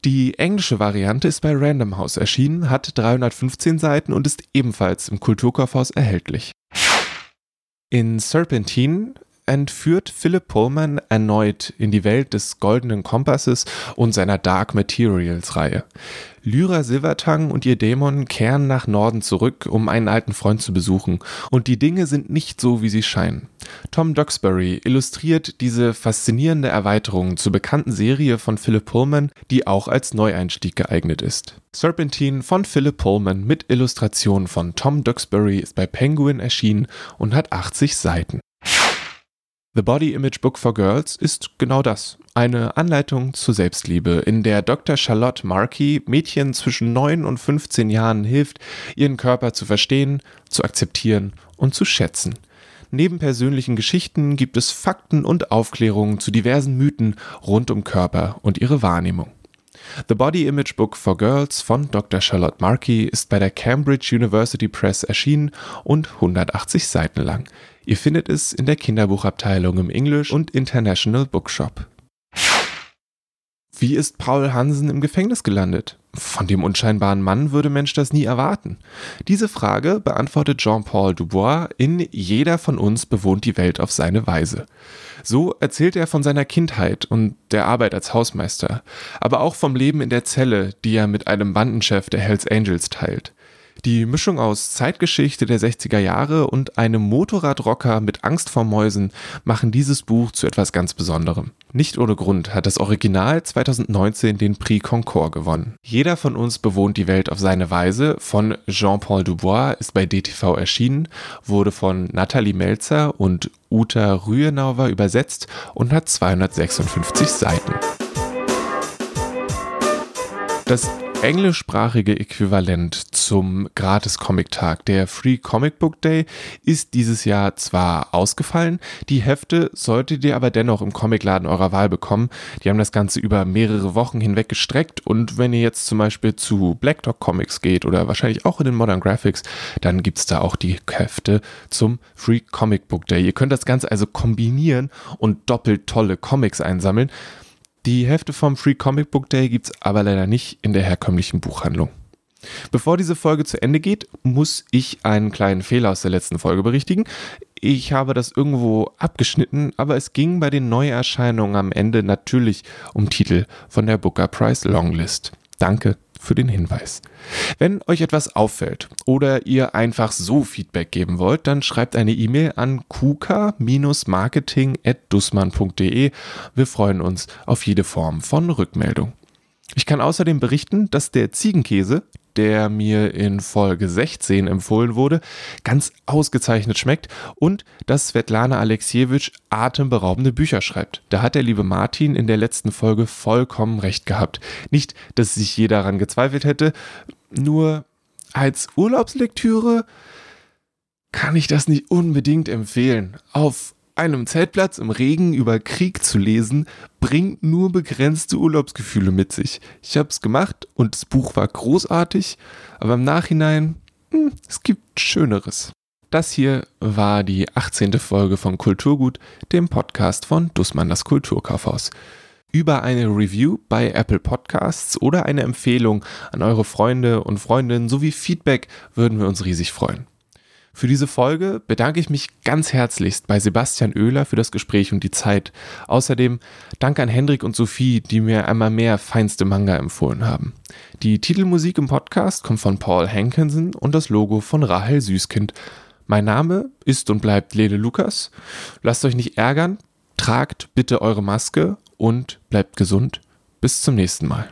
[SPEAKER 1] Die englische Variante ist bei Random House erschienen, hat 315 Seiten und ist ebenfalls im Kulturkaufhaus erhältlich. In Serpentine entführt Philip Pullman erneut in die Welt des Goldenen Kompasses und seiner Dark Materials Reihe. Lyra Silvertang und ihr Dämon kehren nach Norden zurück, um einen alten Freund zu besuchen, und die Dinge sind nicht so, wie sie scheinen. Tom Duxbury illustriert diese faszinierende Erweiterung zur bekannten Serie von Philip Pullman, die auch als Neueinstieg geeignet ist. Serpentine von Philip Pullman mit Illustrationen von Tom Duxbury ist bei Penguin erschienen und hat 80 Seiten. The Body Image Book for Girls ist genau das. Eine Anleitung zur Selbstliebe, in der Dr. Charlotte Markey Mädchen zwischen 9 und 15 Jahren hilft, ihren Körper zu verstehen, zu akzeptieren und zu schätzen. Neben persönlichen Geschichten gibt es Fakten und Aufklärungen zu diversen Mythen rund um Körper und ihre Wahrnehmung. The Body Image Book for Girls von Dr. Charlotte Markey ist bei der Cambridge University Press erschienen und 180 Seiten lang. Ihr findet es in der Kinderbuchabteilung im English und International Bookshop. Wie ist Paul Hansen im Gefängnis gelandet? Von dem unscheinbaren Mann würde Mensch das nie erwarten. Diese Frage beantwortet Jean-Paul Dubois in Jeder von uns bewohnt die Welt auf seine Weise. So erzählt er von seiner Kindheit und der Arbeit als Hausmeister, aber auch vom Leben in der Zelle, die er mit einem Bandenchef der Hells Angels teilt. Die Mischung aus Zeitgeschichte der 60er Jahre und einem Motorradrocker mit Angst vor Mäusen machen dieses Buch zu etwas ganz Besonderem. Nicht ohne Grund hat das Original 2019 den Prix Concours gewonnen. Jeder von uns bewohnt die Welt auf seine Weise von Jean-Paul Dubois ist bei DTV erschienen, wurde von Nathalie Melzer und Uta Rühenauer übersetzt und hat 256 Seiten. Das englischsprachige Äquivalent zum Gratis-Comic-Tag, der Free Comic Book Day, ist dieses Jahr zwar ausgefallen, die Hefte solltet ihr aber dennoch im Comicladen eurer Wahl bekommen. Die haben das Ganze über mehrere Wochen hinweg gestreckt und wenn ihr jetzt zum Beispiel zu Black Dog Comics geht oder wahrscheinlich auch in den Modern Graphics, dann gibt es da auch die Hefte zum Free Comic Book Day. Ihr könnt das Ganze also kombinieren und doppelt tolle Comics einsammeln. Die Hefte vom Free Comic Book Day gibt es aber leider nicht in der herkömmlichen Buchhandlung. Bevor diese Folge zu Ende geht, muss ich einen kleinen Fehler aus der letzten Folge berichtigen. Ich habe das irgendwo abgeschnitten, aber es ging bei den Neuerscheinungen am Ende natürlich um Titel von der Booker Prize Longlist. Danke für den Hinweis. Wenn euch etwas auffällt oder ihr einfach so Feedback geben wollt, dann schreibt eine E-Mail an kuka-marketing.dussmann.de. Wir freuen uns auf jede Form von Rückmeldung. Ich kann außerdem berichten, dass der Ziegenkäse, der mir in Folge 16 empfohlen wurde, ganz ausgezeichnet schmeckt und dass Svetlana Alexievich atemberaubende Bücher schreibt. Da hat der liebe Martin in der letzten Folge vollkommen recht gehabt. Nicht, dass sich jeder daran gezweifelt hätte, nur als Urlaubslektüre kann ich das nicht unbedingt empfehlen. Auf einem Zeltplatz im Regen über Krieg zu lesen, bringt nur begrenzte Urlaubsgefühle mit sich. Ich habe es gemacht und das Buch war großartig, aber im Nachhinein, hm, es gibt Schöneres. Das hier war die 18. Folge von Kulturgut, dem Podcast von Dussmann das Kulturkaufhaus. Über eine Review bei Apple Podcasts oder eine Empfehlung an eure Freunde und Freundinnen sowie Feedback würden wir uns riesig freuen. Für diese Folge bedanke ich mich ganz herzlichst bei Sebastian Oehler für das Gespräch und die Zeit. Außerdem danke an Hendrik und Sophie, die mir einmal mehr feinste Manga empfohlen haben. Die Titelmusik im Podcast kommt von Paul Hankinson und das Logo von Rahel Süßkind. Mein Name ist und bleibt Lele Lukas. Lasst euch nicht ärgern, tragt bitte eure Maske und bleibt gesund. Bis zum nächsten Mal.